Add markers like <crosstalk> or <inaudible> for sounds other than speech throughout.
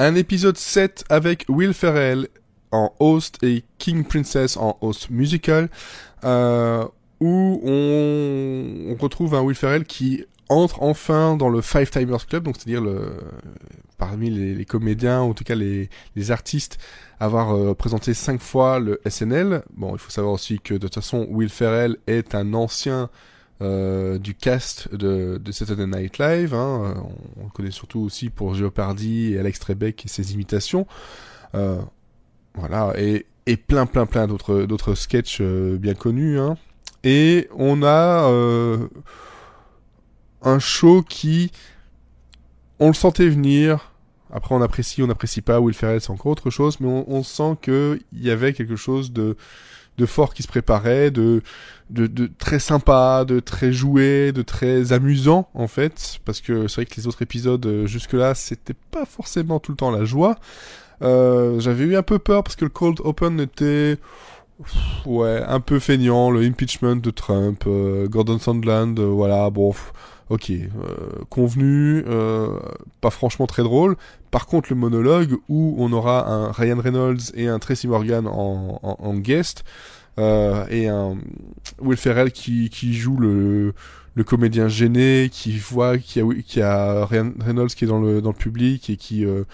Un épisode 7 avec Will Ferrell en host et King Princess en host musical, euh, où on, on, retrouve un Will Ferrell qui entre enfin dans le Five Timers Club, donc c'est-à-dire le parmi les, comédiens, ou en tout cas les, les artistes, avoir euh, présenté cinq fois le SNL. Bon, il faut savoir aussi que de toute façon, Will Ferrell est un ancien euh, du cast de, de, Saturday Night Live. Hein. On, on, le connaît surtout aussi pour Jeopardy et Alex Trebek et ses imitations. Euh, voilà, et, et plein, plein, plein d'autres, d'autres sketchs euh, bien connus. Hein. Et on a euh, un show qui, on le sentait venir. Après, on apprécie, on n'apprécie pas. Will Ferrell, c'est encore autre chose, mais on, on sent qu'il y avait quelque chose de, de fort qui se préparait, de, de, de, très sympa, de très joué, de très amusant en fait, parce que c'est vrai que les autres épisodes euh, jusque-là, c'était pas forcément tout le temps la joie. Euh, J'avais eu un peu peur parce que le Cold Open était ouais un peu feignant, le impeachment de Trump, euh, Gordon Sandland, euh, voilà bon. Ok, euh, convenu, pas franchement très drôle. Par contre, le monologue où on aura un Ryan Reynolds et un Tracy Morgan en, guest, euh, et un Will Ferrell qui, qui joue le, comédien gêné, qui voit qu'il a Ryan Reynolds qui est dans le, dans le public et qui, euh,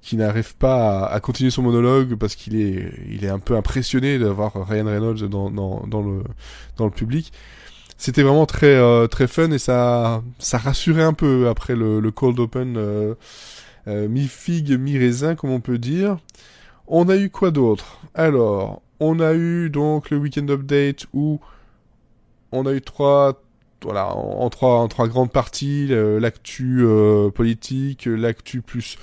qui n'arrive pas à, à, continuer son monologue parce qu'il est, il est un peu impressionné d'avoir Ryan Reynolds dans, dans, dans, le, dans le public. C'était vraiment très, euh, très fun et ça, ça rassurait un peu après le, le cold open euh, euh, mi-figue, mi-raisin, comme on peut dire. On a eu quoi d'autre? Alors, on a eu donc le weekend update où on a eu trois, voilà, en, en trois, en trois grandes parties, l'actu euh, politique, l'actu plus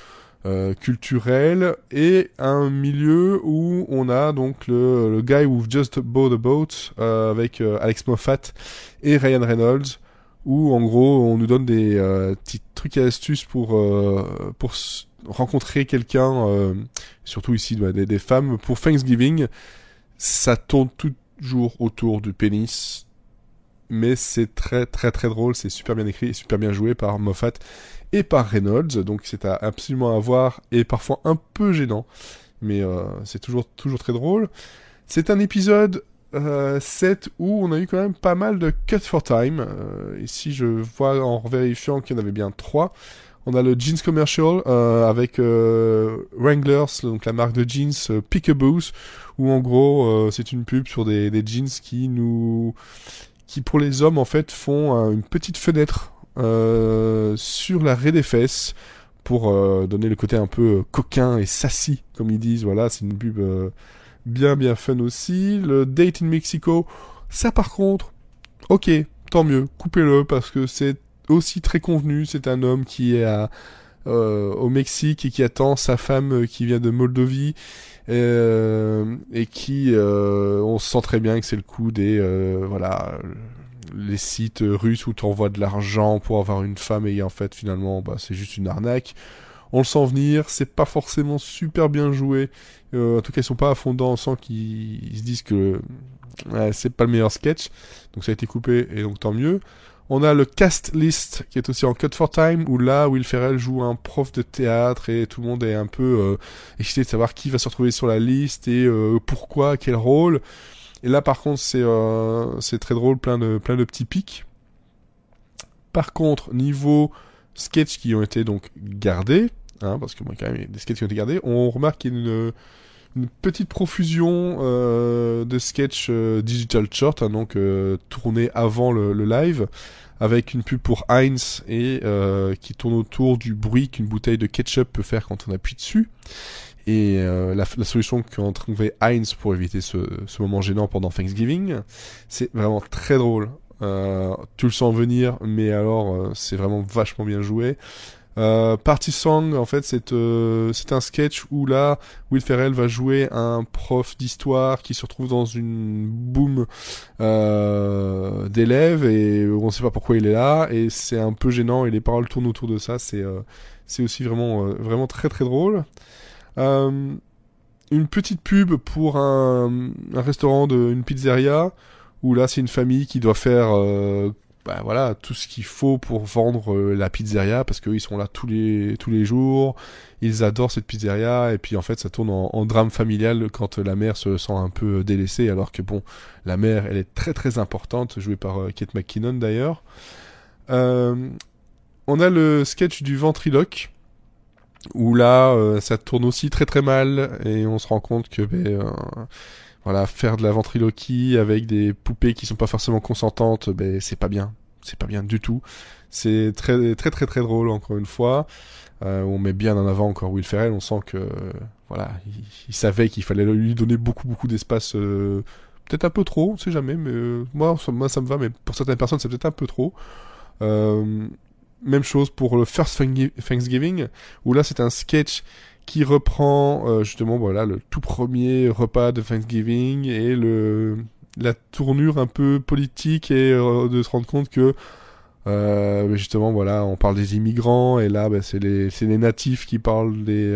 euh, culturel et un milieu où on a donc le, le guy who just bought a boat euh, avec euh, Alex Moffat et Ryan Reynolds où en gros on nous donne des euh, petits trucs et astuces pour euh, pour rencontrer quelqu'un, euh, surtout ici bah, des, femmes pour Thanksgiving. Ça tourne toujours autour du pénis, mais c'est très très très drôle, c'est super bien écrit, et super bien joué par Moffat et par Reynolds, donc c'est absolument à voir et parfois un peu gênant, mais c'est toujours toujours très drôle. C'est un épisode euh, 7 où on a eu quand même pas mal de cut for time. Euh, ici, je vois en vérifiant qu'il y en avait bien 3. On a le jeans commercial euh, avec euh, Wranglers, donc la marque de jeans euh, Peekaboo, où en gros euh, c'est une pub sur des, des, jeans qui nous, qui pour les hommes en fait font une petite fenêtre sur la raie des fesses pour donner le côté un peu coquin et sassy comme ils disent. Voilà, c'est une pub bien bien fun aussi. Le Date in Mexico, ça par contre, ok, tant mieux, coupez-le parce que c'est aussi très convenu. C'est un homme qui est euh, au Mexique et qui attend sa femme qui vient de Moldovie euh, et qui, euh, on sent très bien que c'est le coup des, euh, voilà, les sites russes où tu envoies de l'argent pour avoir une femme et en fait finalement bah, c'est juste une arnaque on le sent venir, c'est pas forcément super bien joué. Euh, en tout cas, ils sont pas à fond dedans, on sent qu'ils se disent que ouais, c'est pas le meilleur sketch. Donc ça a été coupé et donc tant mieux. On a le cast list qui est aussi en cut for time où là Will Ferrell joue un prof de théâtre et tout le monde est un peu euh, excité de savoir qui va se retrouver sur la liste et euh, pourquoi, quel rôle. Et là par contre c'est euh, c'est très drôle, plein de plein de petits pics. Par contre niveau sketchs qui ont été donc gardés, hein, parce que moi quand même des sketchs qui ont été gardés, on remarque qu'il y a une, une petite profusion euh, de sketchs euh, digital short, hein, donc euh, tournés avant le, le, live, avec une pub pour Heinz et euh, qui tourne autour du bruit qu'une bouteille de ketchup peut faire quand on appuie dessus. Et euh, la, la, solution qu'ont trouvé Heinz pour éviter ce, ce moment gênant pendant Thanksgiving, c'est vraiment très drôle. Euh, tu le sens venir, mais alors euh, c'est vraiment vachement bien joué. Euh, Party Song, en fait, c'est euh, c'est un sketch où là, Will Ferrell va jouer un prof d'histoire qui se retrouve dans une boom euh, d'élèves et on sait pas pourquoi il est là et c'est un peu gênant et les paroles tournent autour de ça. C'est c'est aussi vraiment vraiment très très drôle. une petite pub pour un, un restaurant de une pizzeria où là c'est une famille qui doit faire euh, bah voilà tout ce qu'il faut pour vendre euh, la pizzeria parce qu'ils sont là tous les jours. Ils adorent cette pizzeria. Et puis en fait ça tourne en, drame familial quand la mère se sent un peu délaissée alors que bon la mère elle est très très importante jouée par euh, Kate McKinnon d'ailleurs. Euh, on a le sketch du ventriloque où là ça tourne aussi très très mal. Et on se rend compte que ben, voilà, faire de la ventriloquie avec des poupées qui sont pas forcément consentantes, ben c'est pas bien, c'est pas bien du tout. C'est très très très très drôle encore une fois. Euh, on met bien en avant encore Will Ferrell, on sent que voilà, il, savait qu'il fallait lui donner beaucoup beaucoup d'espace, euh, peut-être un peu trop, on sait jamais, mais euh, moi ça, moi ça me va, mais pour certaines personnes c'est peut-être un peu trop. même chose pour le First Thanksgiving, où là c'est un sketch qui reprend justement voilà le tout premier repas de Thanksgiving et le la tournure un peu politique et euh, de se rendre compte que euh, justement voilà on parle des immigrants et là bah, c'est les les natifs qui parlent des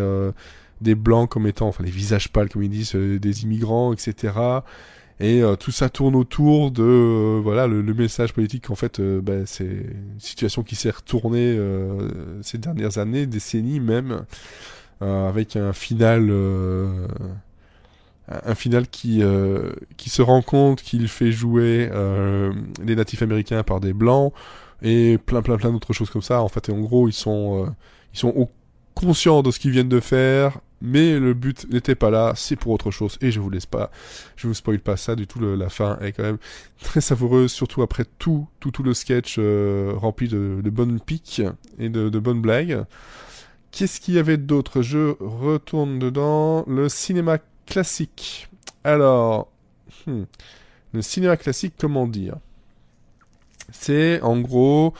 des blancs comme étant enfin les visages pâles comme ils disent des immigrants etc et tout ça tourne autour de voilà le, message politique qu'en fait bah, c'est une situation qui s'est retournée ces dernières années décennies même euh, avec un final euh, un final qui euh, qui se rend compte qu'il fait jouer les natifs américains par des blancs et plein plein plein d'autres choses comme ça en fait et en gros ils sont ils sont conscients de ce qu'ils viennent de faire mais le but n'était pas là, c'est pour autre chose. Et je vous laisse pas, je vous spoil pas ça du tout. la fin est quand même très savoureuse, surtout après tout, tout, tout le sketch rempli de, de, bonnes piques et de bonnes blagues. Qu'est-ce qu'il y avait d'autre? Je retourne dedans. Le cinéma classique. Alors, hmm, le cinéma classique, comment dire? C'est en gros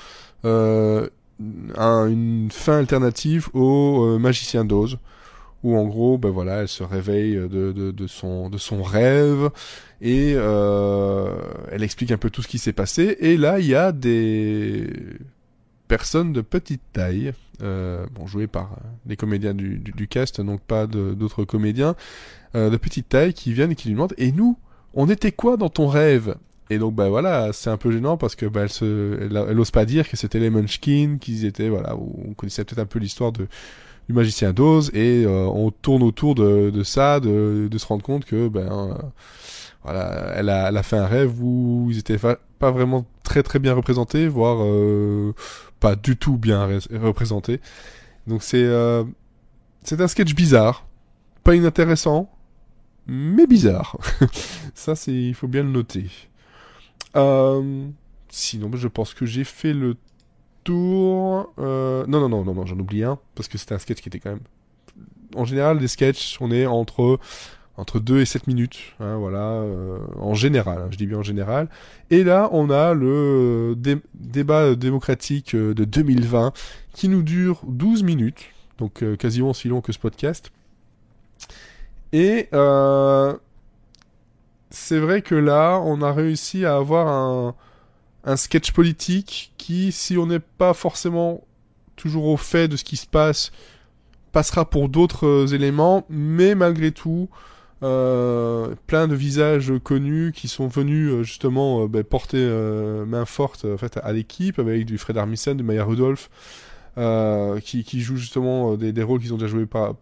euh, une fin alternative au euh, Magicien d'Oz, où en gros, ben voilà, elle se réveille de, son, de son rêve et euh, elle explique un peu tout ce qui s'est passé. Et là, il y a des personnes de petite taille, euh, bon jouées par euh, les comédiens du, cast, donc pas d'autres comédiens, euh, de petite taille qui viennent et qui lui demandent Et nous, on était quoi dans ton rêve? Et donc bah voilà, c'est un peu gênant parce que bah, elle, se, elle, ose pas dire que c'était les Munchkins, qu'ils étaient voilà, on connaissait peut-être un peu l'histoire du magicien d'Oz et on tourne autour de, ça, de, se rendre compte que ben voilà, elle a, fait un rêve où ils étaient pas vraiment très très bien représentés, voire euh, pas du tout bien représentés. Donc c'est euh, c'est un sketch bizarre, pas inintéressant, mais bizarre. <laughs> Ça c'est il faut bien le noter. Euh, sinon, je pense que j'ai fait le tour. non non non non non, j'en oublie un parce que c'était un sketch qui était quand même. En général, les sketchs, on est entre entre 2 et 7 minutes, hein, voilà, euh, en général, hein, je dis bien en général. Et là, on a le débat démocratique euh, de 2020 qui nous dure 12 minutes, donc euh, quasiment aussi long que ce podcast. Et c'est vrai que là, on a réussi à avoir un, sketch politique qui, si on n'est pas forcément toujours au fait de ce qui se passe, passera pour d'autres éléments, mais malgré tout, euh, plein de visages connus qui sont venus euh, justement euh, ben, porter main forte en fait, à l'équipe avec du Fred Armisen, de Maya Rudolph, qui, qui jouent justement des, des rôles qu'ils ont déjà joués par,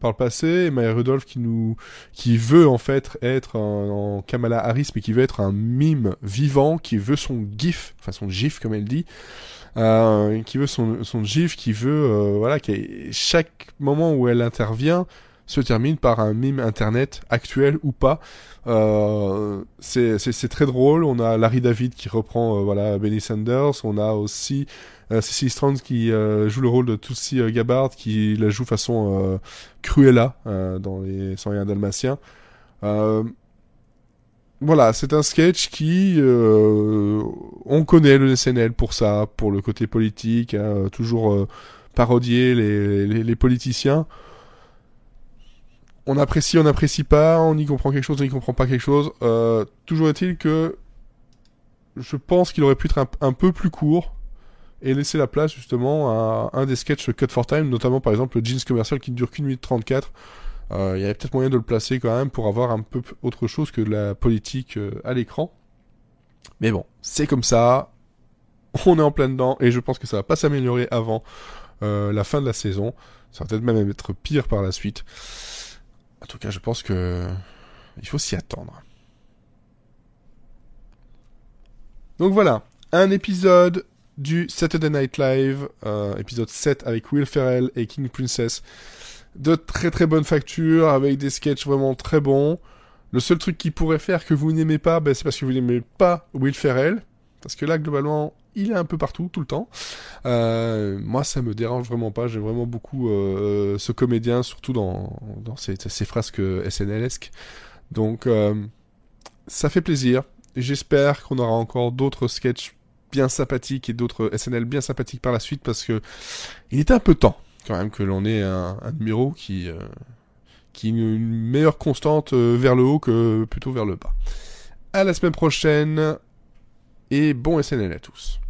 par le passé, et Maya Rudolph qui nous, qui veut en fait être en Kamala Harris, mais qui veut être un mime vivant, qui veut son gif, enfin son gif comme elle dit, euh, qui veut son, son gif, qui veut, voilà, chaque moment où elle intervient, se termine par un mime internet actuel ou pas. Euh, c'est très drôle. On a Larry David qui reprend euh, voilà Benny Sanders. On a aussi euh, Cecily Strong qui euh, joue le rôle de Tulsi euh, Gabbard qui la joue façon Cruella dans les 101 Dalmatiens. voilà, c'est un sketch qui on connaît le SNL pour ça, pour le côté politique, hein, toujours parodier les, les, les politiciens on apprécie, on n'apprécie pas, on y comprend quelque chose, on y comprend pas quelque chose. Euh, toujours est-il que je pense qu'il aurait pu être un, peu plus court et laisser la place justement à un des sketchs Cut for Time, notamment par exemple le jeans commercial qui ne dure qu'une minute 34. Euh, il y avait peut-être moyen de le placer quand même pour avoir un peu autre chose que de la politique euh, à l'écran. Mais bon, c'est comme ça. on est en plein dedans et je pense que ça va pas s'améliorer avant la fin de la saison. Ça va peut-être même être pire par la suite. En tout cas, je pense que il faut s'y attendre. Donc voilà, un épisode du Saturday Night Live, euh, épisode 7 avec Will Ferrell et King Princess. De très très bonne facture, avec des sketchs vraiment très bons. Le seul truc qui pourrait faire que vous n'aimez pas, ben, c'est parce que vous n'aimez pas Will Ferrell. Parce que là, globalement, il est un peu partout, tout le temps. Euh, moi, ça me dérange vraiment pas. J'aime vraiment beaucoup euh, ce comédien, surtout dans, ses, ses frasques SNLesques. Donc, euh, ça fait plaisir. J'espère qu'on aura encore d'autres sketchs bien sympathiques et d'autres SNL bien sympathiques par la suite parce que il était un peu temps quand même que l'on ait un, un numéro qui qui une meilleure constante vers le haut que plutôt vers le bas. À la semaine prochaine et bon SNL à tous.